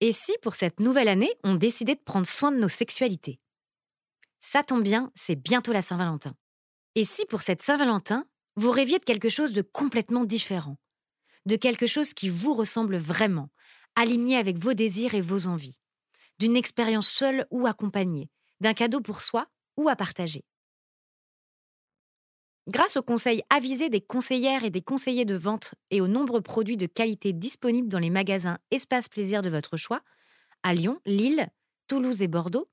Et si pour cette nouvelle année, on décidait de prendre soin de nos sexualités? Ça tombe bien, c'est bientôt la Saint-Valentin. Et si pour cette Saint-Valentin, vous rêviez de quelque chose de complètement différent, de quelque chose qui vous ressemble vraiment, aligné avec vos désirs et vos envies, d'une expérience seule ou accompagnée, d'un cadeau pour soi ou à partager? Grâce aux conseils avisés des conseillères et des conseillers de vente et aux nombreux produits de qualité disponibles dans les magasins Espace Plaisir de votre choix, à Lyon, Lille, Toulouse et Bordeaux,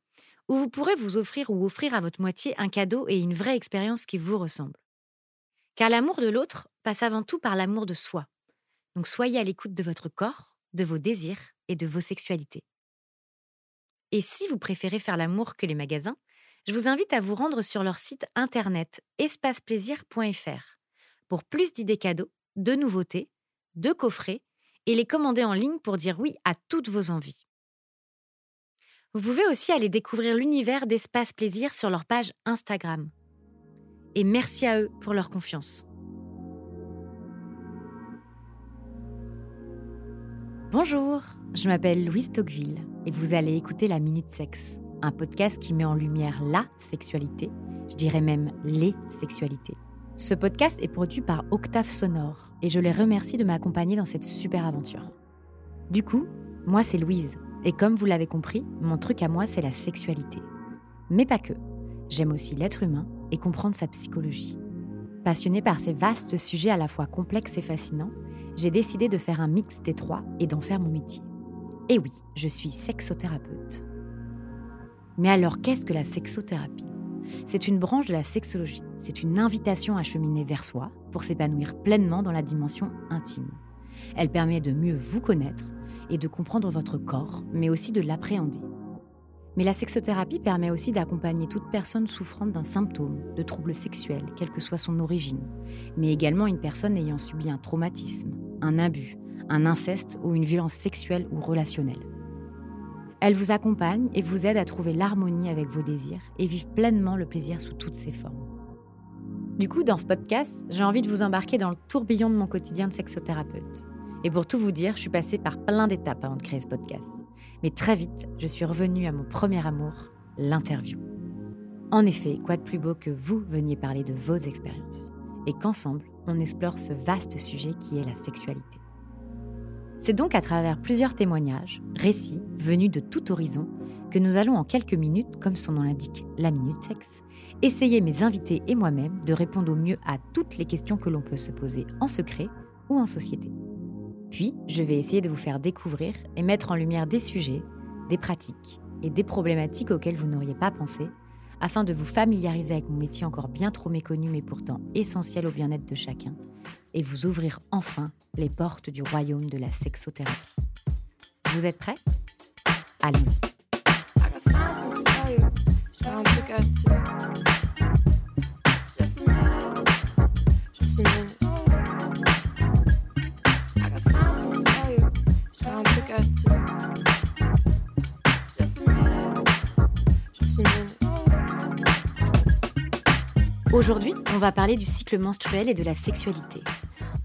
où vous pourrez vous offrir ou offrir à votre moitié un cadeau et une vraie expérience qui vous ressemble. Car l'amour de l'autre passe avant tout par l'amour de soi. Donc soyez à l'écoute de votre corps, de vos désirs et de vos sexualités. Et si vous préférez faire l'amour que les magasins, je vous invite à vous rendre sur leur site internet espaceplaisir.fr pour plus d'idées cadeaux, de nouveautés, de coffrets et les commander en ligne pour dire oui à toutes vos envies. Vous pouvez aussi aller découvrir l'univers d'Espace Plaisir sur leur page Instagram. Et merci à eux pour leur confiance. Bonjour, je m'appelle Louise Tocqueville et vous allez écouter La Minute Sexe, un podcast qui met en lumière la sexualité, je dirais même les sexualités. Ce podcast est produit par Octave Sonore et je les remercie de m'accompagner dans cette super aventure. Du coup, moi c'est Louise et comme vous l'avez compris, mon truc à moi c'est la sexualité. Mais pas que. J'aime aussi l'être humain et comprendre sa psychologie. Passionnée par ces vastes sujets à la fois complexes et fascinants, j'ai décidé de faire un mix des trois et d'en faire mon métier. Et oui, je suis sexothérapeute. Mais alors, qu'est-ce que la sexothérapie? C'est une branche de la sexologie. C'est une invitation à cheminer vers soi pour s'épanouir pleinement dans la dimension intime. Elle permet de mieux vous connaître et de comprendre votre corps, mais aussi de l'appréhender. Mais la sexothérapie permet aussi d'accompagner toute personne souffrant d'un symptôme, de troubles sexuels, quelle que soit son origine, mais également une personne ayant subi un traumatisme, un abus, un inceste ou une violence sexuelle ou relationnelle. Elle vous accompagne et vous aide à trouver l'harmonie avec vos désirs et vivre pleinement le plaisir sous toutes ses formes. Du coup, dans ce podcast, j'ai envie de vous embarquer dans le tourbillon de mon quotidien de sexothérapeute. Et pour tout vous dire, je suis passée par plein d'étapes avant de créer ce podcast. Mais très vite, je suis revenue à mon premier amour, l'interview. En effet, quoi de plus beau que vous veniez parler de vos expériences et qu'ensemble, on explore ce vaste sujet qui est la sexualité. C'est donc à travers plusieurs témoignages, récits venus de tout horizon, que nous allons en quelques minutes, comme son nom l'indique, la minute sexe, essayer mes invités et moi-même de répondre au mieux à toutes les questions que l'on peut se poser en secret ou en société. Puis, je vais essayer de vous faire découvrir et mettre en lumière des sujets, des pratiques et des problématiques auxquelles vous n'auriez pas pensé, afin de vous familiariser avec mon métier encore bien trop méconnu mais pourtant essentiel au bien-être de chacun, et vous ouvrir enfin les portes du royaume de la sexothérapie. Vous êtes prêts? Allons-y. Aujourd'hui, on va parler du cycle menstruel et de la sexualité.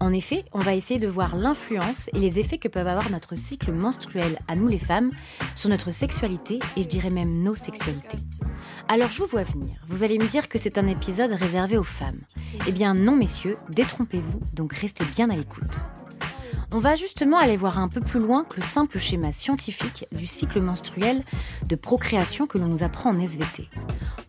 En effet, on va essayer de voir l'influence et les effets que peuvent avoir notre cycle menstruel à nous les femmes sur notre sexualité et je dirais même nos sexualités. Alors je vous vois venir, vous allez me dire que c'est un épisode réservé aux femmes. Eh bien non messieurs, détrompez-vous, donc restez bien à l'écoute. On va justement aller voir un peu plus loin que le simple schéma scientifique du cycle menstruel de procréation que l'on nous apprend en SVT.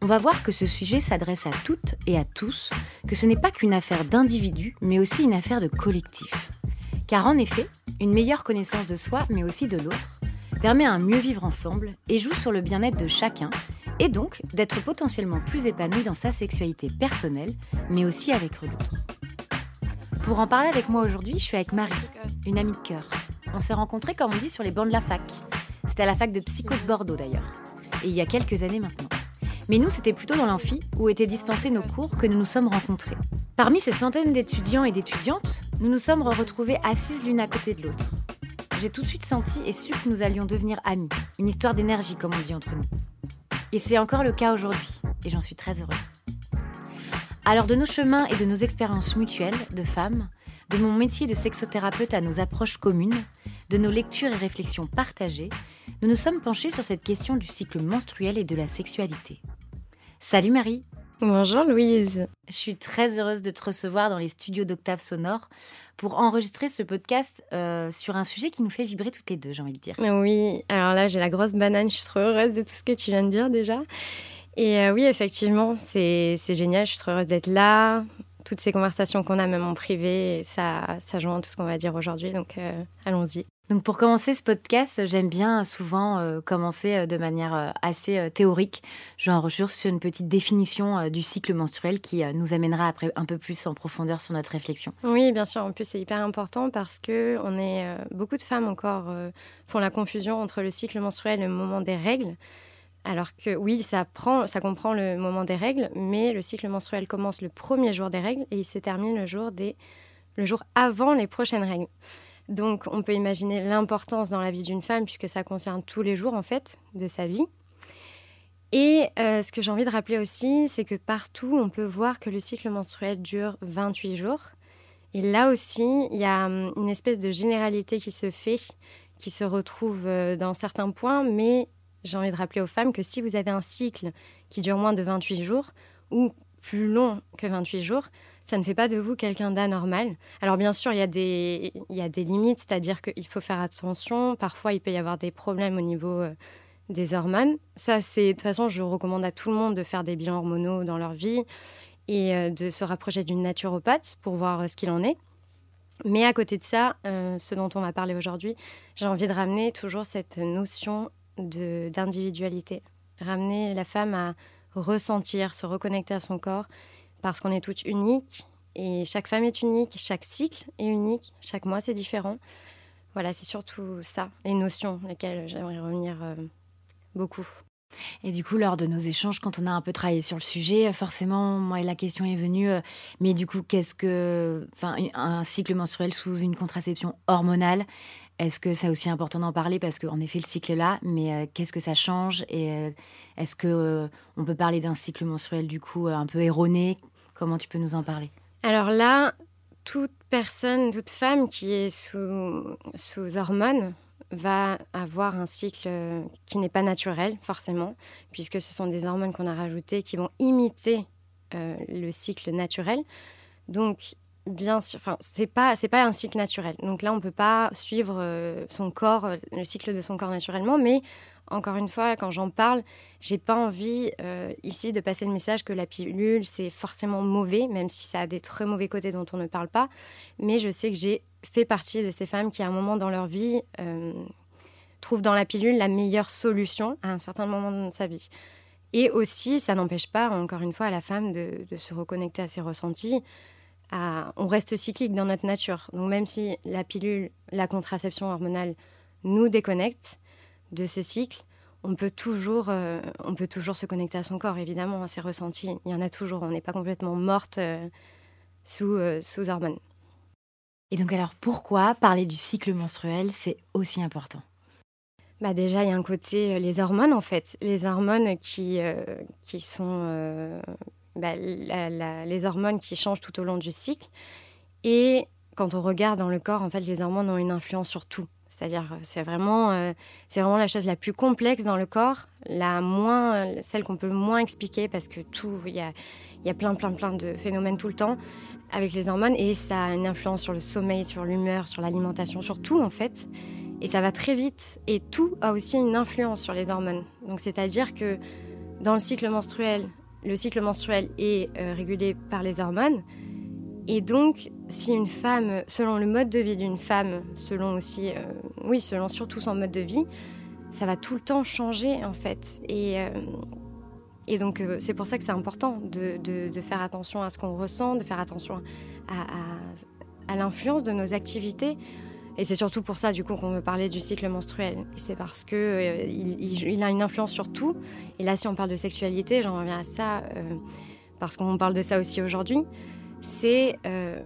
On va voir que ce sujet s'adresse à toutes et à tous, que ce n'est pas qu'une affaire d'individus, mais aussi une affaire de collectif. Car en effet, une meilleure connaissance de soi, mais aussi de l'autre, permet un mieux vivre ensemble et joue sur le bien-être de chacun, et donc d'être potentiellement plus épanoui dans sa sexualité personnelle, mais aussi avec l'autre. Pour en parler avec moi aujourd'hui, je suis avec Marie, une amie de cœur. On s'est rencontrés, comme on dit, sur les bancs de la fac. C'était à la fac de psycho de Bordeaux d'ailleurs, et il y a quelques années maintenant. Mais nous, c'était plutôt dans l'amphi où étaient dispensés nos cours que nous nous sommes rencontrés. Parmi ces centaines d'étudiants et d'étudiantes, nous nous sommes retrouvés assises l'une à côté de l'autre. J'ai tout de suite senti et su que nous allions devenir amis, une histoire d'énergie comme on dit entre nous. Et c'est encore le cas aujourd'hui, et j'en suis très heureuse. Alors de nos chemins et de nos expériences mutuelles de femmes De mon métier de sexothérapeute à nos approches communes, de nos lectures et réflexions partagées, nous nous sommes penchés sur cette question du cycle menstruel et de la sexualité. Salut Marie Bonjour Louise Je suis très heureuse de te recevoir dans les studios d'Octave Sonore pour enregistrer ce podcast euh, sur un sujet qui nous fait vibrer toutes les deux, j'ai envie de dire. Oui, alors là j'ai la grosse banane, je suis trop heureuse de tout ce que tu viens de dire déjà. Et euh, oui, effectivement, c'est génial, je suis trop heureuse d'être là. Toutes ces conversations qu'on a même en privé, ça, ça joint tout ce qu'on va dire aujourd'hui, donc euh, allons-y. Donc pour commencer ce podcast, j'aime bien souvent euh, commencer de manière assez théorique. Je ressource sur une petite définition du cycle menstruel qui nous amènera après un peu plus en profondeur sur notre réflexion. Oui, bien sûr. En plus, c'est hyper important parce que on est beaucoup de femmes encore font la confusion entre le cycle menstruel et le moment des règles. Alors que oui, ça, prend, ça comprend le moment des règles, mais le cycle menstruel commence le premier jour des règles et il se termine le jour, des, le jour avant les prochaines règles. Donc on peut imaginer l'importance dans la vie d'une femme puisque ça concerne tous les jours en fait de sa vie. Et euh, ce que j'ai envie de rappeler aussi, c'est que partout on peut voir que le cycle menstruel dure 28 jours. Et là aussi, il y a hum, une espèce de généralité qui se fait, qui se retrouve euh, dans certains points, mais j'ai envie de rappeler aux femmes que si vous avez un cycle qui dure moins de 28 jours ou plus long que 28 jours, ça ne fait pas de vous quelqu'un d'anormal. Alors bien sûr, il y a des, il y a des limites, c'est-à-dire qu'il faut faire attention. Parfois, il peut y avoir des problèmes au niveau euh, des hormones. Ça, c'est de toute façon, je recommande à tout le monde de faire des bilans hormonaux dans leur vie et euh, de se rapprocher d'une naturopathe pour voir euh, ce qu'il en est. Mais à côté de ça, ce dont on va parler aujourd'hui, j'ai envie de ramener toujours cette notion d'individualité. Ramener la femme à ressentir, se reconnecter à son corps parce qu'on est toutes uniques et chaque femme est unique, chaque cycle est unique, chaque mois c'est différent. Voilà, c'est surtout ça, les notions, lesquelles j'aimerais revenir euh, beaucoup. Et du coup, lors de nos échanges, quand on a un peu travaillé sur le sujet, forcément, moi, la question est venue, euh, mais du coup, qu'est-ce que. Enfin, un cycle menstruel sous une contraception hormonale, est-ce que c'est aussi important d'en parler Parce qu'en effet, le cycle est là, mais euh, qu'est-ce que ça change Et est-ce que on peut parler d'un cycle menstruel, du coup, un peu erroné? Comment tu peux nous en parler? Alors là, toute personne, toute femme qui est sous, sous hormones va avoir un cycle qui n'est pas naturel, forcément, puisque ce sont des hormones qu'on a rajoutées qui vont imiter euh, le cycle naturel. Donc, bien sûr, enfin, c'est pas, c'est pas un cycle naturel. Donc là, on peut pas suivre euh, son corps, le cycle de son corps naturellement, mais encore une fois, quand j'en parle, j'ai pas envie euh, ici de passer le message que la pilule c'est forcément mauvais, même si ça a des très mauvais côtés dont on ne parle pas. Mais je sais que j'ai fait partie de ces femmes qui, à un moment dans leur vie, euh, trouvent dans la pilule la meilleure solution à un certain moment de sa vie. Et aussi, ça n'empêche pas, encore une fois, à la femme de, se reconnecter à ses ressentis. On reste cyclique dans notre nature. Donc même si la pilule, la contraception hormonale nous déconnecte, de ce cycle, on peut toujours, euh, on peut toujours se connecter à son corps, évidemment, à ses ressentis. Il y en a toujours. On n'est pas complètement morte euh, sous, euh, sous hormones. Et donc alors, pourquoi parler du cycle menstruel, c'est aussi important? Bah déjà, il y a un côté les hormones en fait, les hormones qui, qui sont bah, les hormones qui changent tout au long du cycle. Et quand on regarde dans le corps, en fait, les hormones ont une influence sur tout. C'est-à-dire, euh, c'est vraiment, euh, c'est vraiment la chose la plus complexe dans le corps, la moins, celle qu'on peut moins expliquer parce que tout, il y a, y a plein, plein, plein de phénomènes tout le temps avec les hormones et ça a une influence sur le sommeil, sur l'humeur, sur l'alimentation, sur tout en fait. Et ça va très vite et tout a aussi une influence sur les hormones. Donc, c'est-à-dire que dans le cycle menstruel, le cycle menstruel est euh, régulé par les hormones. Et donc, si une femme, selon le mode de vie d'une femme, selon aussi, euh, oui, selon surtout son mode de vie, ça va tout le temps changer en fait. Et, euh, et donc, c'est pour ça que c'est important de, de, faire attention à ce qu'on ressent, de faire attention à, à, l'influence de nos activités. Et c'est surtout pour ça, du coup, qu'on veut parler du cycle menstruel. C'est parce que il, il, a une influence sur tout. Et là, si on parle de sexualité, j'en reviens à ça, parce qu'on parle de ça aussi aujourd'hui c'est euh,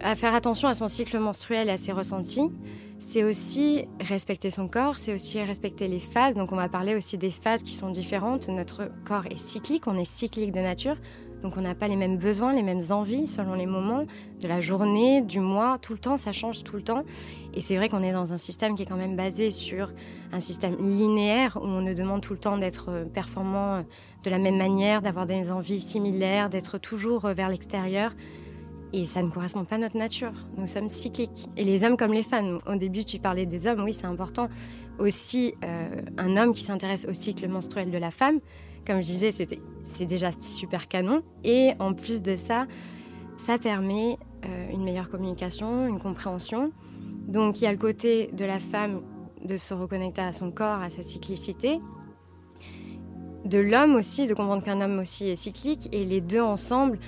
à faire attention à son cycle menstruel et à ses ressentis. C'est aussi respecter son corps, c'est aussi respecter les phases. Donc on va parler aussi des phases qui sont différentes. Notre corps est cyclique, on est cyclique de nature. Donc on n'a pas les mêmes besoins, les mêmes envies selon les moments de la journée, du mois, tout le temps, ça change tout le temps. Et c'est vrai qu'on est dans un système qui est quand même basé sur un système linéaire où on nous demande tout le temps d'être euh, performant euh, de la même manière, d'avoir des envies similaires, d'être toujours euh, vers l'extérieur. Et ça ne correspond pas à notre nature. Nous sommes cycliques. Et les hommes comme les femmes. Au début, tu parlais des hommes, oui, c'est important. Aussi, un homme qui s'intéresse au cycle menstruel de la femme, comme je disais, c'est déjà super canon. Et en plus de ça, ça permet une meilleure communication, une compréhension. Donc il y a le côté de la femme de se reconnecter à son corps, à sa cyclicité, de l'homme aussi, de comprendre qu'un homme aussi est cyclique, et les deux ensemble,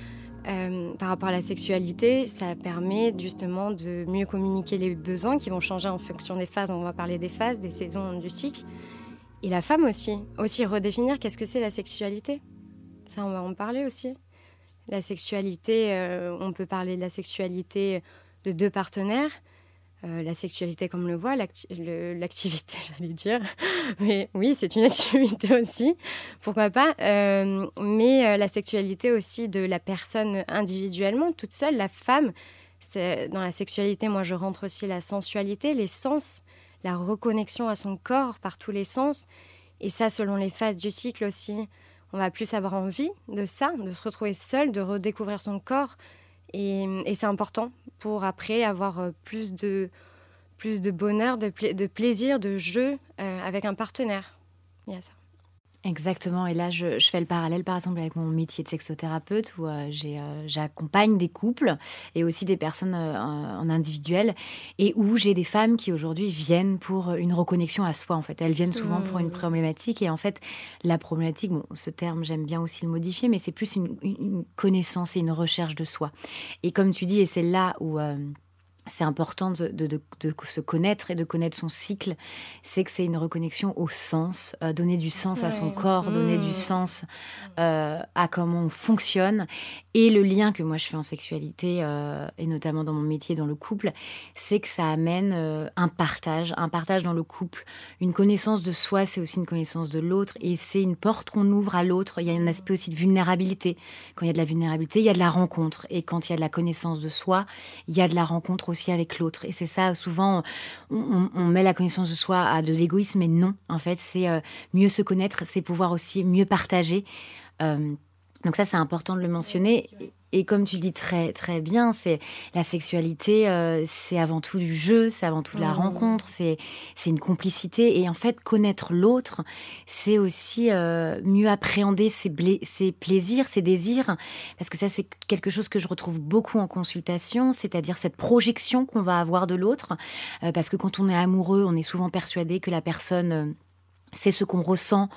euh, par rapport à la sexualité, ça permet justement de mieux communiquer les besoins qui vont changer en fonction des phases. On va parler des phases, des saisons du cycle. Et la femme aussi, aussi redéfinir qu'est-ce que c'est la sexualité. Ça, on va en parler aussi. La sexualité, euh, on peut parler de la sexualité de deux partenaires, euh, la sexualité comme on le voit, l'activité, j'allais dire. Mais oui, c'est une activité aussi, pourquoi pas? Euh, mais la sexualité aussi de la personne individuellement, toute seule, la femme. Dans la sexualité, moi, je rentre aussi la sensualité, les sens, la reconnexion à son corps par tous les sens. Et ça, selon les phases du cycle aussi, on va plus avoir envie de ça, de se retrouver seul, de redécouvrir son corps. Et, c'est important pour après avoir euh, plus de, plus de bonheur, de, de plaisir, de jeu euh, avec un partenaire. Il y a ça. Exactement. Et là, je, fais le parallèle, par exemple, avec mon métier de sexothérapeute, où euh, j'accompagne des couples et aussi des personnes en individuel, et où j'ai des femmes qui aujourd'hui viennent pour une reconnexion à soi. En fait, elles viennent souvent pour une mmh. problématique, et en fait, la problématique, bon, ce terme, j'aime bien aussi le modifier, mais c'est plus une, une, connaissance et une recherche de soi. Et comme tu dis, et c'est là où euh, c'est important de, se connaître et de connaître son cycle, c'est que c'est une reconnexion au sens, euh, donner du sens à son corps, donner du mmh. sens euh, à comment on fonctionne. Et le lien que moi je fais en sexualité, euh, et notamment dans mon métier, dans le couple, c'est que ça amène un partage, un partage dans le couple. Une connaissance de soi, c'est aussi une connaissance de l'autre, et c'est une porte qu'on ouvre à l'autre. Il y a un aspect aussi de vulnérabilité. Quand il y a de la vulnérabilité, il y a de la rencontre. Et quand il y a de la connaissance de soi, il y a de la rencontre aussi avec l'autre. Et c'est ça, souvent, on, met la connaissance de soi à de l'égoïsme, mais non, en fait, c'est euh, mieux se connaître, c'est pouvoir aussi mieux partager. Donc ça, c'est important de le mentionner. Et comme tu le dis très très bien, c'est la sexualité, euh, c'est avant tout du jeu, c'est avant tout de la mmh. rencontre, c'est c'est une complicité. Et en fait, connaître l'autre, c'est aussi euh, mieux appréhender ses, ses plaisirs, ses désirs, parce que ça c'est quelque chose que je retrouve beaucoup en consultation, c'est-à-dire cette projection qu'on va avoir de l'autre, euh, parce que quand on est amoureux, on est souvent persuadé que la personne c'est ce qu'on ressent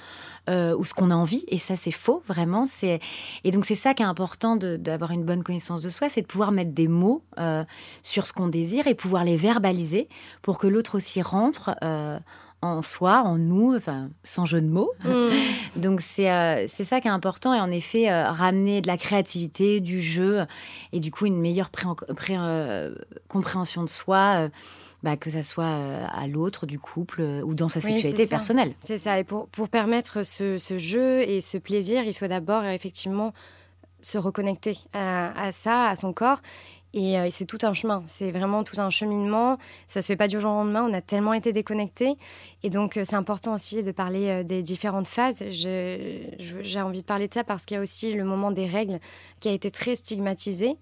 euh, ou ce qu'on a envie, et ça c'est faux vraiment. C'est et donc c'est ça qui est important d'avoir une bonne connaissance de soi, c'est de pouvoir mettre des mots euh, sur ce qu'on désire et pouvoir les verbaliser pour que l'autre aussi rentre. Euh, en soi, en nous, enfin, sans jeu de mots. Mmh. Donc c'est c'est ça qui est important et en effet ramener de la créativité, du jeu et du coup une meilleure compréhension de soi bah, que ça soit euh, à l'autre, du couple euh, ou dans sa sexualité personnelle. C'est ça. Et pour, pour permettre ce, ce, jeu et ce plaisir, il faut d'abord effectivement se reconnecter à, ça, à son corps. Et euh, c'est tout un chemin, c'est vraiment tout un cheminement. Ça se fait pas du jour au lendemain, on a tellement été déconnectés. Et donc, c'est important aussi de parler des différentes phases. J'ai envie de parler de ça parce qu'il y a aussi le moment des règles qui a été très stigmatisé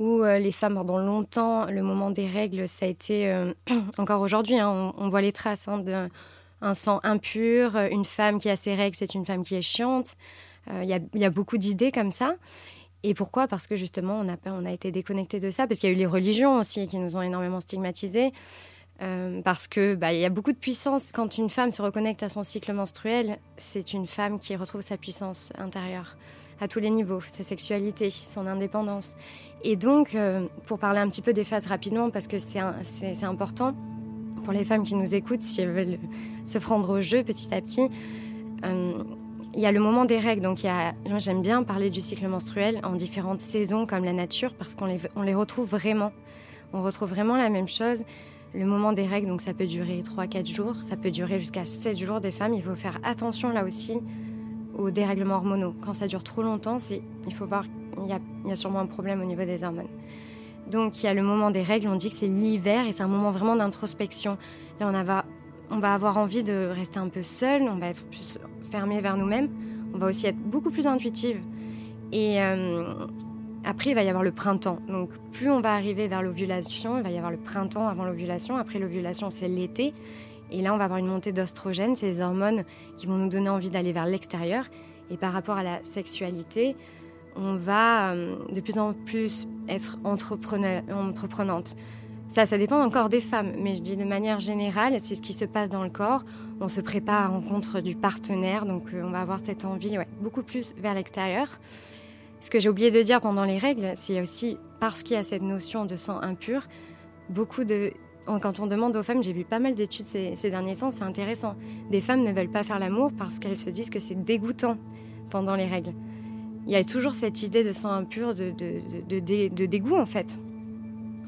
où euh, les femmes, pendant longtemps, le moment des règles, ça a été, euh, encore aujourd'hui, hein, on, voit les traces hein, d'un sang impur, une femme qui a ses règles, c'est une femme qui est chiante. Euh, il y, a beaucoup d'idées comme ça. Et pourquoi? Parce que justement, on a, on a été déconnecté de ça, parce qu'il y a eu les religions aussi qui nous ont énormément stigmatisés. parce que bah, il y a beaucoup de puissance quand une femme se reconnecte à son cycle menstruel. C'est une femme qui retrouve sa puissance intérieure à tous les niveaux, sa sexualité, son indépendance. Et donc, euh, pour parler un petit peu des phases rapidement, parce que c'est important pour les femmes qui nous écoutent, si elles veulent se prendre au jeu petit à petit, euh, il y a le moment des règles. Donc, j'aime bien parler du cycle menstruel en différentes saisons, comme la nature, parce qu'on les, on les retrouve vraiment. On retrouve vraiment la même chose. Le moment des règles, donc ça peut durer 3-4 jours, ça peut durer jusqu'à 7 jours des femmes. Il faut faire attention là aussi aux dérèglements hormonaux. Quand ça dure trop longtemps, il faut voir, il y, a, a sûrement un problème au niveau des hormones. Donc il y a le moment des règles, on dit que c'est l'hiver et c'est un moment vraiment d'introspection. Là, on, va, on va avoir envie de rester un peu seul, on va être plus fermé vers nous-mêmes, on va aussi être beaucoup plus intuitive. Et euh, après, il va y avoir le printemps. Donc plus on va arriver vers l'ovulation, il va y avoir le printemps avant l'ovulation. Après l'ovulation, c'est l'été. Et là, on va avoir une montée d'ostrogène, les hormones qui vont nous donner envie d'aller vers l'extérieur. Et par rapport à la sexualité, on va euh, de plus en plus être entreprenante. Ça, ça dépend encore des femmes, mais je dis de manière générale, c'est ce qui se passe dans le corps. On se prépare à rencontre du partenaire, donc euh, on va avoir cette envie beaucoup plus vers l'extérieur. Ce que j'ai oublié de dire pendant les règles, c'est aussi parce qu'il y a cette notion de sang impur, beaucoup de quand on demande aux femmes, j'ai vu pas mal d'études ces, ces, derniers temps, c'est intéressant. Des femmes ne veulent pas faire l'amour parce qu'elles se disent que c'est dégoûtant pendant les règles. Il y a toujours cette idée de sang impur, de, de, dégoût en fait.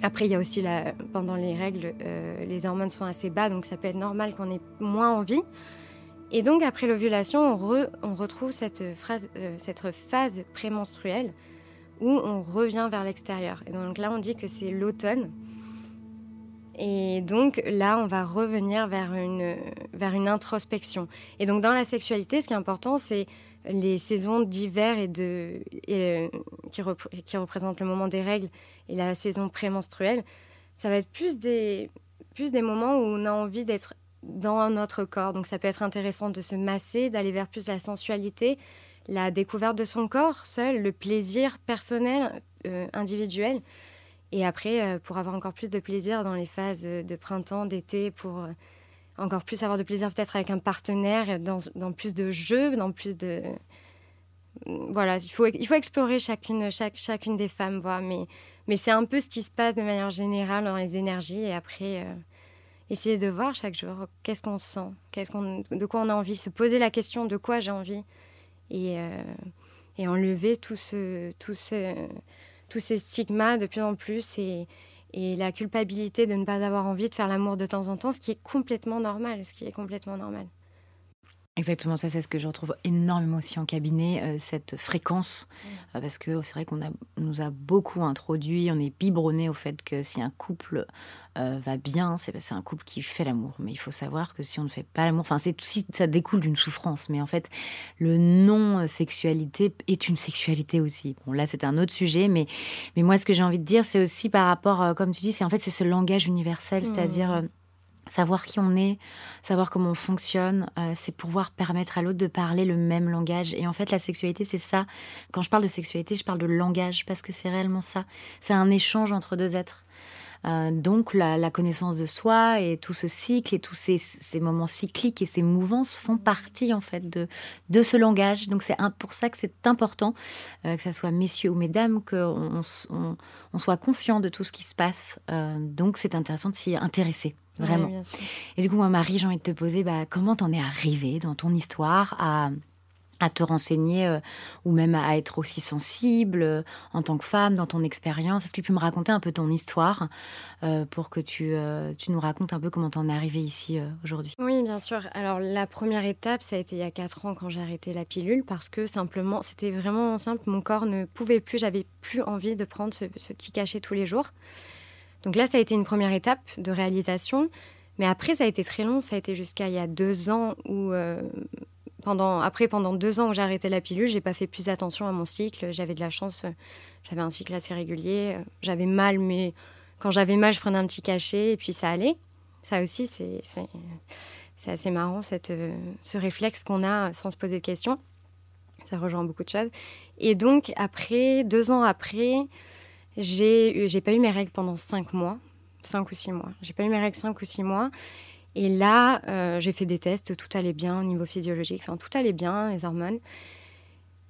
Après, il y a aussi la, pendant les règles, euh, les hormones sont assez bas, donc ça peut être normal qu'on ait moins envie. Et donc après l'ovulation, on, on, retrouve cette, phrase, euh, cette phase prémenstruelle où on revient vers l'extérieur. Et donc là, on dit que c'est l'automne. Et donc là, on va revenir vers une, vers une introspection. Et donc dans la sexualité, ce qui est important, c'est les saisons d'hiver et de, euh, qui, qui, représentent le moment des règles et la saison prémenstruelle. Ça va être plus des, plus des moments où on a envie d'être dans notre corps. Donc ça peut être intéressant de se masser, d'aller vers plus la sensualité, la découverte de son corps seul, le plaisir personnel, euh, individuel. Et après, euh, pour avoir encore plus de plaisir dans les phases de printemps, d'été, pour encore plus avoir de plaisir peut-être avec un partenaire, dans, dans, plus de jeux, dans plus de... Voilà, il faut, il faut explorer chacune, chaque, chacune des femmes, voilà, mais, mais c'est un peu ce qui se passe de manière générale dans les énergies. Et après, euh, essayer de voir chaque jour qu'est-ce qu'on sent, qu'est-ce qu'on, de quoi on a envie, se poser la question de quoi j'ai envie. Et, et enlever tout ce... Tout ce tous ces stigmas de plus en plus et la culpabilité de ne pas avoir envie de faire l'amour de temps en temps, ce qui est complètement normal, ce qui est complètement normal. Exactement, ça c'est ce que je retrouve énormément aussi en cabinet, euh, cette fréquence, euh, parce que c'est vrai qu'on nous a beaucoup introduit, on est biberonné au fait que si un couple euh, va bien, c'est un couple qui fait l'amour. Mais il faut savoir que si on ne fait pas l'amour, enfin c'est ça découle d'une souffrance, mais en fait le non sexualité est une sexualité aussi. Bon là c'est un autre sujet, mais mais moi ce que j'ai envie de dire c'est aussi par rapport, comme tu dis, c'est en fait c'est ce langage universel, c'est-à-dire mmh. Savoir qui on est, savoir comment on fonctionne, euh, c'est pouvoir permettre à l'autre de parler le même langage. Et en fait, la sexualité, c'est ça. Quand je parle de sexualité, je parle de langage parce que c'est réellement ça. C'est un échange entre deux êtres. Euh, donc la, connaissance de soi et tout ce cycle et tous ces, moments cycliques et ces mouvances font partie en fait de, ce langage. Donc c'est pour ça que c'est important, euh, que ce soit messieurs ou mesdames, qu'on on, soit conscient de tout ce qui se passe. donc c'est intéressant de s'y intéresser. Vraiment. et du coup, moi, Marie, j'ai envie de te poser, bah, comment t'en es arrivée dans ton histoire à, à te renseigner euh, ou même à être aussi sensible euh, en tant que femme dans ton expérience? Est-ce que tu peux me raconter un peu ton histoire euh, pour que tu, tu, nous racontes un peu comment t'en es arrivée ici aujourd'hui? Oui, bien sûr. Alors, la première étape, ça a été il y a 4 ans quand j'ai arrêté la pilule parce que simplement, c'était vraiment simple. Mon corps ne pouvait plus, j'avais plus envie de prendre ce, ce petit cachet tous les jours. Donc là, ça a été une première étape de réalisation. Mais après, ça a été très long. Ça a été jusqu'à il y a deux ans où, euh, pendant, après, pendant deux ans où j'ai arrêté la pilule, j'ai pas fait plus attention à mon cycle. J'avais de la chance. J'avais un cycle assez régulier. J'avais mal, mais quand j'avais mal, je prenais un petit cachet et puis ça allait. Ça aussi, c'est, c'est, assez marrant, cette, ce réflexe qu'on a sans se poser de questions. Ça rejoint beaucoup de choses. Et donc, après, deux ans après, j'ai, j'ai pas eu mes règles pendant cinq mois, cinq ou six mois. J'ai pas eu mes règles cinq ou six mois. Et là, euh, j'ai fait des tests, tout allait bien au niveau physiologique, enfin tout allait bien, les hormones.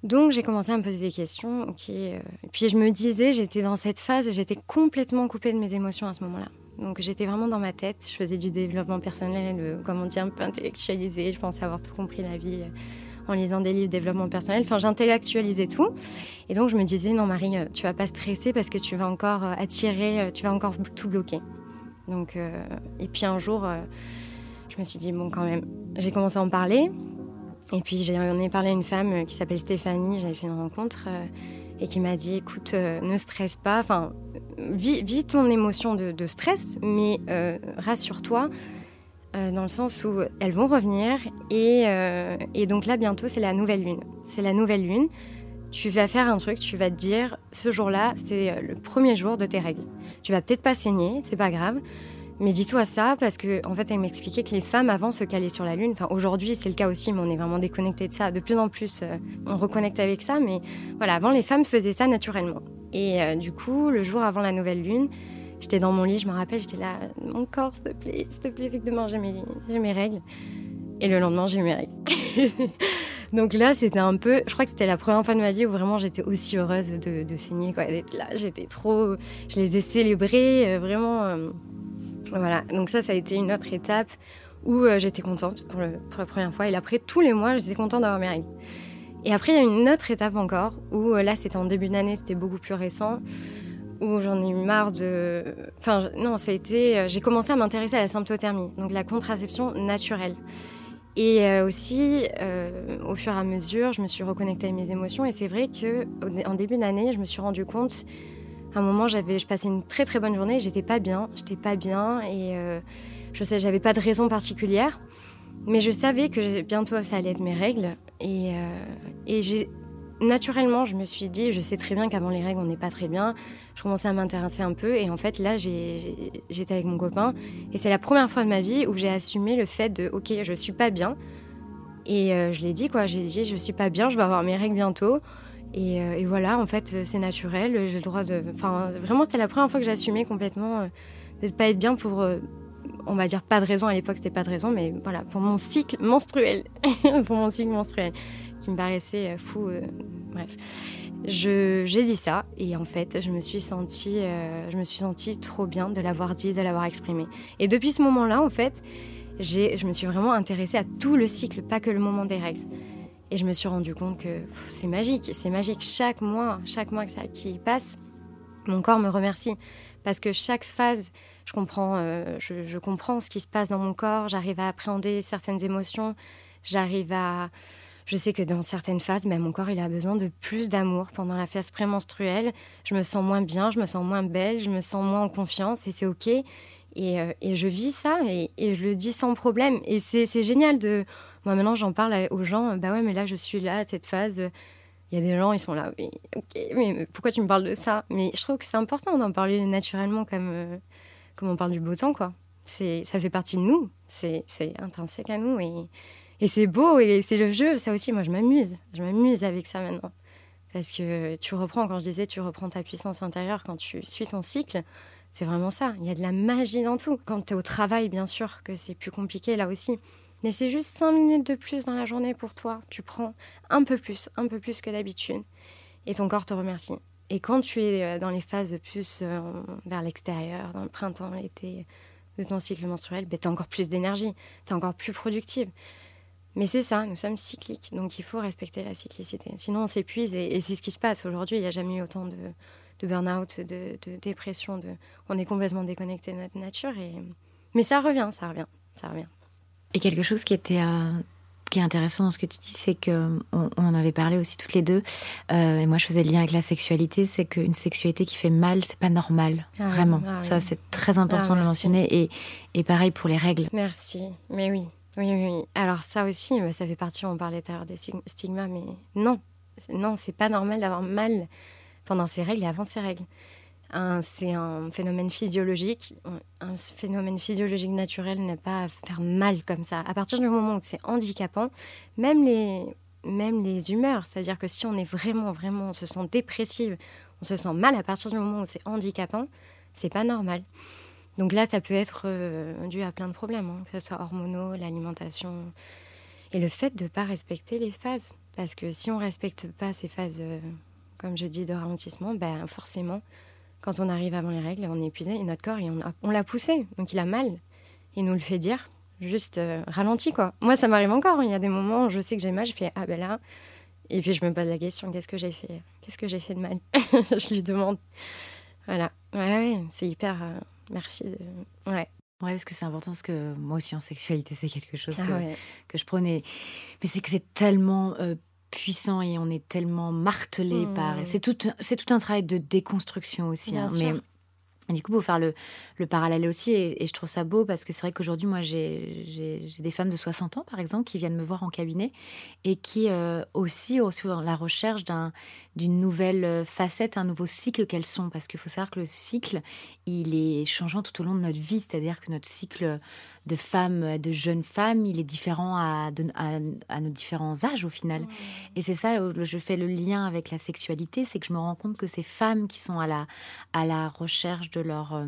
Donc j'ai commencé à me poser des questions. Ok, euh, puis je me disais, j'étais dans cette phase, j'étais complètement coupée de mes émotions à ce moment-là. Donc j'étais vraiment dans ma tête. Je faisais du développement personnel, euh, comment dire, un peu intellectualisé. Je pensais avoir tout compris la vie en lisant des livres de développement personnel. Enfin, j'intellectualisais tout. Et donc, je me disais, non, Marie, euh, tu vas pas stresser parce que tu vas encore euh, attirer, euh, tu vas encore tout bloquer. Donc, et puis un jour, je me suis dit, bon, quand même, j'ai commencé à en parler. Et puis j'en ai parlé à une femme qui s'appelle Stéphanie, j'avais fait une rencontre et qui m'a dit écoute, ne stresse pas, enfin, vis, ton émotion de, stress, mais rassure-toi, dans le sens où elles vont revenir. Et, et donc là, bientôt, c'est la nouvelle lune. C'est la nouvelle lune tu vas faire un truc, tu vas te dire, ce jour-là, c'est euh, le premier jour de tes règles. Tu vas peut-être pas saigner, c'est pas grave, mais dis-toi ça parce que en fait, elle m'expliquait que les femmes avant se calaient sur la lune. Enfin, aujourd'hui, c'est le cas aussi, mais on est vraiment déconnecté de ça. De plus en plus, euh, on reconnecte avec ça, mais voilà, avant, les femmes faisaient ça naturellement. Et euh, du coup, le jour avant la nouvelle lune, j'étais dans mon lit, je me rappelle, j'étais là, mon corps, s'il te plaît, s'il te plaît, fait que demain j'ai mes, règles. Et le lendemain, j'ai eu mes règles. Donc là, c'était un peu. Je crois que c'était la première fois de ma vie où vraiment j'étais aussi heureuse de, saigner, d'être là. J'étais trop. Je les ai célébrés, euh, vraiment. Euh, voilà. Donc ça, ça a été une autre étape où euh, j'étais contente pour, la première fois. Et après, tous les mois, j'étais contente d'avoir mes règles. Et après, il y a une autre étape encore où là, c'était en début d'année, c'était beaucoup plus récent où j'en ai eu marre de. Enfin, non, ça a été. J'ai commencé à m'intéresser à la symptothermie, donc la contraception naturelle. Et euh, aussi, euh, au fur et à mesure, je me suis reconnectée à mes émotions. Et c'est vrai qu'en début d'année, je me suis rendu compte, à un moment, j'avais, je passais une très très bonne journée, j'étais pas bien, j'étais pas bien, et euh, je sais, j'avais pas de raison particulière, mais je savais que bientôt ça allait être mes règles, et, et j'ai naturellement, je me suis dit, je sais très bien qu'avant les règles, on n'est pas très bien. Je commençais à m'intéresser un peu et en fait, là, j'étais avec mon copain et c'est la première fois de ma vie où j'ai assumé le fait de, ok, je suis pas bien. Et euh, je l'ai dit, quoi, j'ai dit, je suis pas bien, je vais avoir mes règles bientôt. Et, euh, voilà, en fait, c'est naturel, j'ai le droit de. Enfin, vraiment, c'est la première fois que assumé complètement euh, de ne pas être bien pour on va dire pas de raison à l'époque c'était pas de raison mais voilà pour mon cycle menstruel pour mon cycle menstruel qui me paraissait euh, fou. Euh, bref, j'ai dit ça et en fait, je me suis sentie, euh, je me suis sentie trop bien de l'avoir dit, de l'avoir exprimé. Et depuis ce moment-là, en fait, je me suis vraiment intéressée à tout le cycle, pas que le moment des règles. Et je me suis rendu compte que c'est magique, c'est magique. Chaque mois, chaque mois qui passe, mon corps me remercie parce que chaque phase, je comprends, je, comprends ce qui se passe dans mon corps. J'arrive à appréhender certaines émotions. J'arrive à, je sais que dans certaines phases, même mon corps, il a besoin de plus d'amour. Pendant la phase prémenstruelle, je me sens moins bien, je me sens moins belle, je me sens moins en confiance et c'est OK. Et, euh, je vis ça et, je le dis sans problème. Et c'est génial de... Moi, maintenant, j'en parle aux gens. Bah ouais, mais là, je suis là, à cette phase. Il y a des gens, ils sont là. Mais, OK, mais pourquoi tu me parles de ça? Mais je trouve que c'est important d'en parler naturellement comme, euh, comme on parle du beau temps, quoi. Ça fait partie de nous. C'est intrinsèque à nous. Et, et c'est beau et c'est le jeu, ça aussi, moi je m'amuse. Je m'amuse avec ça maintenant. Parce que tu reprends, quand je disais, tu reprends ta puissance intérieure quand tu suis ton cycle. C'est vraiment ça. Il y a de la magie dans tout. Quand tu es au travail, bien sûr, que c'est plus compliqué là aussi. Mais c'est juste cinq minutes de plus dans la journée pour toi. Tu prends un peu plus, un peu plus que d'habitude. Et ton corps te remercie. Et quand tu es euh, dans les phases plus euh, vers l'extérieur, dans le printemps, l'été de ton cycle menstruel, ben, tu as encore plus d'énergie. Tu es encore plus productive. Mais c'est ça, nous sommes cycliques, donc il faut respecter la cyclicité. Sinon, on s'épuise et, c'est ce qui se passe aujourd'hui. Il n'y a jamais eu autant de, burn-out, de, dépression. De... On est complètement déconnecté de notre nature. Et... Mais ça revient, ça revient, ça revient. Et quelque chose qui était euh, qui est intéressant dans ce que tu dis, c'est que on, en avait parlé aussi toutes les deux. Euh, et moi, je faisais le lien avec la sexualité, c'est qu'une sexualité qui fait mal, c'est pas normal, ah vraiment. Ah ça, c'est très important ah, de le mentionner. Et, et pareil pour les règles. Merci, mais oui. Oui, oui, Alors ça aussi, bah, ça fait partie, on parlait tout à l'heure des stigmas, mais non, non, c'est pas normal d'avoir mal pendant ses règles et avant ses règles. C'est un phénomène physiologique. Un phénomène physiologique naturel n'a pas à faire mal comme ça. À partir du moment où c'est handicapant, même les, même les humeurs, c'est-à-dire que si on est vraiment, vraiment, on se sent dépressive, on se sent mal à partir du moment où c'est handicapant, c'est pas normal. Donc là, ça peut être euh, dû à plein de problèmes, hein, que ce soit hormonaux, l'alimentation et le fait de ne pas respecter les phases. Parce que si on ne respecte pas ces phases, euh, comme je dis, de ralentissement, ben forcément, quand on arrive avant les règles, on est épuisé et notre corps, on, l'a poussé, donc il a mal. Il nous le fait dire, juste euh, ralenti quoi. Moi, ça m'arrive encore. Il y a des moments où je sais que j'ai mal, je fais ah ben là. Et puis je me pose la question qu'est-ce que j'ai fait? Qu'est-ce que j'ai fait de mal? Je lui demande. Voilà. Ouais, ouais c'est hyper. Merci. Ouais. Ouais, parce que c'est important, parce que moi aussi en sexualité, c'est quelque chose Ah que, ouais. que je prenais. Mais c'est que c'est tellement euh, puissant et on est tellement martelé Mm. par. C'est tout, c'est tout un travail de déconstruction aussi. Hein. Mais du coup, pour faire le, le parallèle aussi, et, et je trouve ça beau parce que c'est vrai qu'aujourd'hui, moi, j'ai des femmes de 60 ans, par exemple, qui viennent me voir en cabinet et qui euh, aussi ont sur la recherche d'un- d'une nouvelle euh, facette, un nouveau cycle qu'elles sont. Parce qu'il faut savoir que le cycle, il est changeant tout au long de notre vie. C'est-à-dire que notre cycle de femmes, de jeunes femmes, il est différent à, de- à, à nos différents âges au final. Et c'est ça, je fais le lien avec la sexualité, c'est que je me rends compte que ces femmes qui sont à la, à la recherche de leur, euh,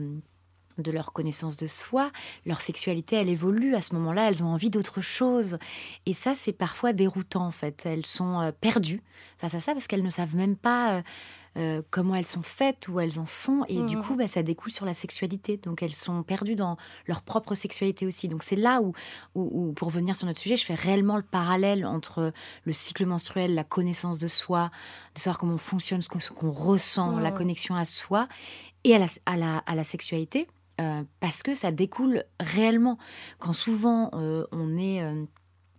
de leur connaissance de soi, leur sexualité, elle évolue. À ce moment-là, elles ont envie d'autre chose. Et ça, c'est parfois déroutant, en fait. Elles sont euh, perdues face à ça parce qu'elles ne savent même pas... euh, comment elles sont faites, où elles en sont, et du Mhm. coup, bah, ça découle sur la sexualité. Donc, elles sont perdues dans leur propre sexualité aussi. Donc, c'est là où, où, où, pour revenir sur notre sujet, je fais réellement le parallèle entre le cycle menstruel, la connaissance de soi, de savoir comment on fonctionne, ce qu'on ressent, la connexion à soi et à la, à la, à la sexualité, euh, parce que ça découle réellement. Quand souvent euh, on est euh,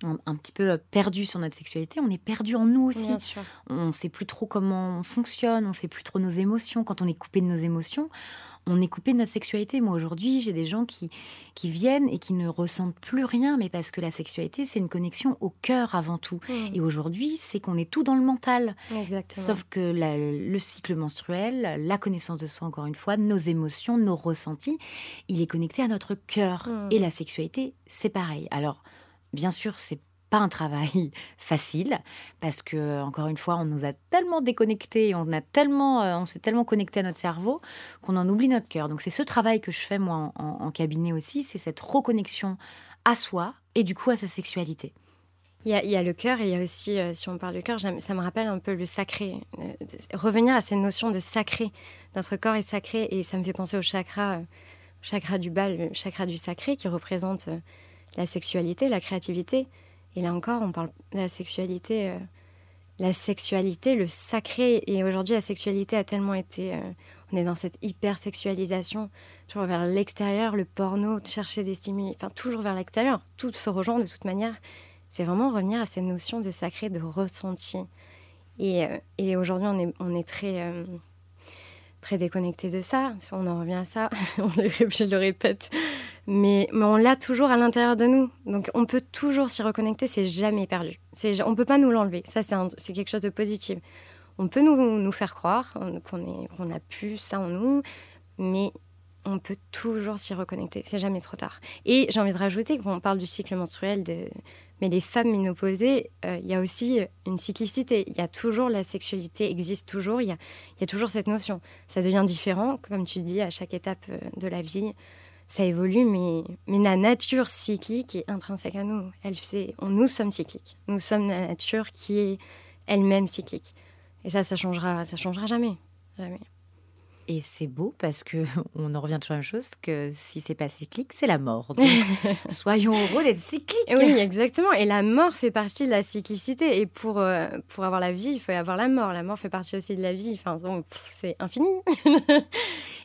un, un petit peu perdu sur notre sexualité, on est perdu en nous aussi. Bien sûr. On ne sait plus trop comment on fonctionne, on ne sait plus trop nos émotions. Quand on est coupé de nos émotions, on est coupé de notre sexualité. Moi, aujourd'hui, j'ai des gens qui, qui viennent et qui ne ressentent plus rien, mais parce que la sexualité, c'est une connexion au cœur avant tout. Et aujourd'hui, c'est qu'on est tout dans le mental. Exactement. Sauf que la- le cycle menstruel, la connaissance de soi, encore une fois, nos émotions, nos ressentis, il est connecté à notre cœur. Mm. Et la sexualité, c'est pareil. Alors, bien sûr, c'est pas un travail facile parce que encore une fois on nous a tellement déconnectés on a tellement euh, on s'est tellement connecté à notre cerveau qu'on en oublie notre cœur donc c'est ce travail que je fais moi en, cabinet aussi c'est cette reconnexion à soi et du coup à sa sexualité Il y, a, le cœur et il y a aussi, euh, si on parle du cœur, ça me rappelle un peu le sacré. Euh, revenir à ces notions de sacré. Notre corps est sacré et ça me fait penser au chakra, chakra du bas, le chakra du sacré qui représente la sexualité, la créativité. Et là encore, on parle de la sexualité, euh, la sexualité, le sacré. Et aujourd'hui, la sexualité a tellement été. euh, on est dans cette hyper-sexualisation, toujours vers l'extérieur, le porno, chercher des stimuli, enfin toujours vers l'extérieur. Tout se rejoint de toute manière. C'est vraiment revenir à cette notion de sacré, de ressenti. Et, euh, aujourd'hui, on est, très, euh, très déconnecté de ça. On en revient à ça, je le répète. Mais, on l'a toujours à l'intérieur de nous. Donc on peut toujours s'y reconnecter, c'est jamais perdu. On ne peut pas nous l'enlever. Ça, c'est quelque chose de positif. On peut nous, nous faire croire euh, qu'on qu'on a pu ça en nous, mais on peut toujours s'y reconnecter. C'est jamais trop tard. Et j'ai envie de rajouter qu'on parle du cycle menstruel, de... mais les femmes ménopausées, euh, il y a aussi une cyclicité. Il y a toujours la sexualité existe toujours. Il y a, y a toujours cette notion. Ça devient différent, comme tu dis, à chaque étape euh, de la vie. Ça évolue, mais, mais la nature cyclique est intrinsèque à nous. Elle, c'est, on, nous sommes cycliques. Nous sommes la nature qui est elle-même cyclique. Et ça, ça changera, ça changera jamais. Jamais. Et c'est beau parce que on en revient toujours à la même chose que si c'est pas cyclique c'est la mort Donc, soyons heureux d'être cycliques Et Oui, exactement. Et la mort fait partie de la cyclicité. Et pour, euh, pour avoir la vie, il faut y avoir la mort. La mort fait partie aussi de la vie. Enfin, c'est infini.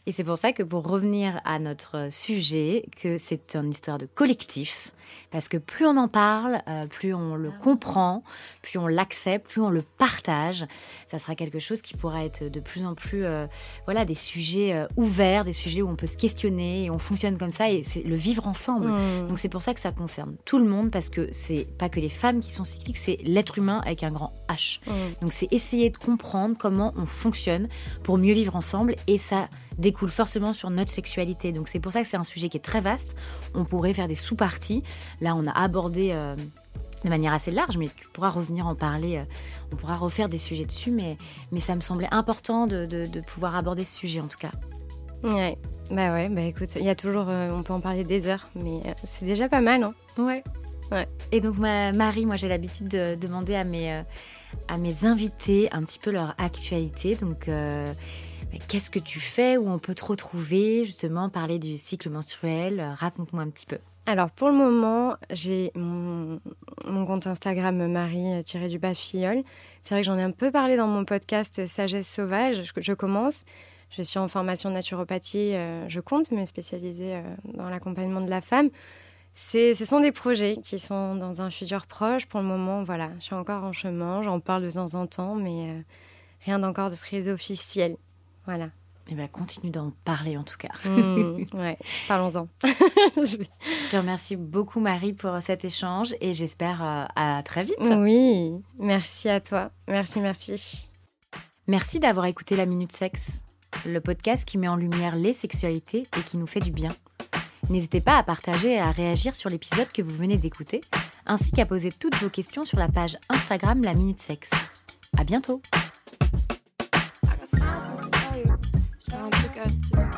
Et c'est pour ça que pour revenir à notre sujet, que c'est une histoire de collectif, parce que plus on en parle, euh, plus on le comprend, plus on l'accepte, plus on le partage, ça sera quelque chose qui pourra être de plus en plus, euh, voilà, des sujets euh, ouverts, des sujets où on peut se questionner et on fonctionne comme ça et c'est le vivre ensemble. Mm. Donc c'est pour ça que ça concerne tout le monde parce que c'est pas que les femmes qui sont cycliques, c'est l'être humain avec un grand H. Mm. Donc c'est essayer de comprendre comment on fonctionne pour mieux vivre ensemble et ça découle forcément sur notre sexualité. Donc c'est pour ça que c'est un sujet qui est très vaste. On pourrait faire des sous-parties. Là, on a abordé euh, de manière assez large, mais tu pourras revenir en parler. euh, on pourra refaire des sujets dessus, mais, mais ça me semblait important de, de- de pouvoir aborder ce sujet en tout cas. Ouais. Bah ouais, bah écoute, il y a toujours, euh, on peut en parler des heures, mais c'est déjà pas mal. Hein. Ouais. Ouais. Et donc, ma, Marie, moi, j'ai l'habitude de demander à mes, à mes invités un petit peu leur actualité. Donc, euh, qu'est-ce que tu fais Où on peut te retrouver Justement, parler du cycle menstruel. Euh, Raconte-moi un petit peu. Alors pour le moment, j'ai mon, compte Instagram Marie-du-bas filleul. C'est vrai que j'en ai un peu parlé dans mon podcast Sagesse sauvage. Je, commence. Je suis en formation naturopathie. je compte me spécialiser dans l'accompagnement de la femme. Ce sont des projets qui sont dans un futur proche. Pour le moment, voilà, je suis encore en chemin. J'en parle de temps en temps, mais rien d'encore de très officiel. Voilà. Eh bien, continue d'en parler en tout cas. Mmh, ouais, parlons-en. je te remercie beaucoup Marie pour cet échange et j'espère euh, à très vite. Oui, merci à toi. Merci, merci. Merci d'avoir écouté La Minute Sexe, le podcast qui met en lumière les sexualités et qui nous fait du bien. N'hésitez pas à partager et à réagir sur l'épisode que vous venez d'écouter, ainsi qu'à poser toutes vos questions sur la page Instagram La Minute Sexe. À bientôt! time to get to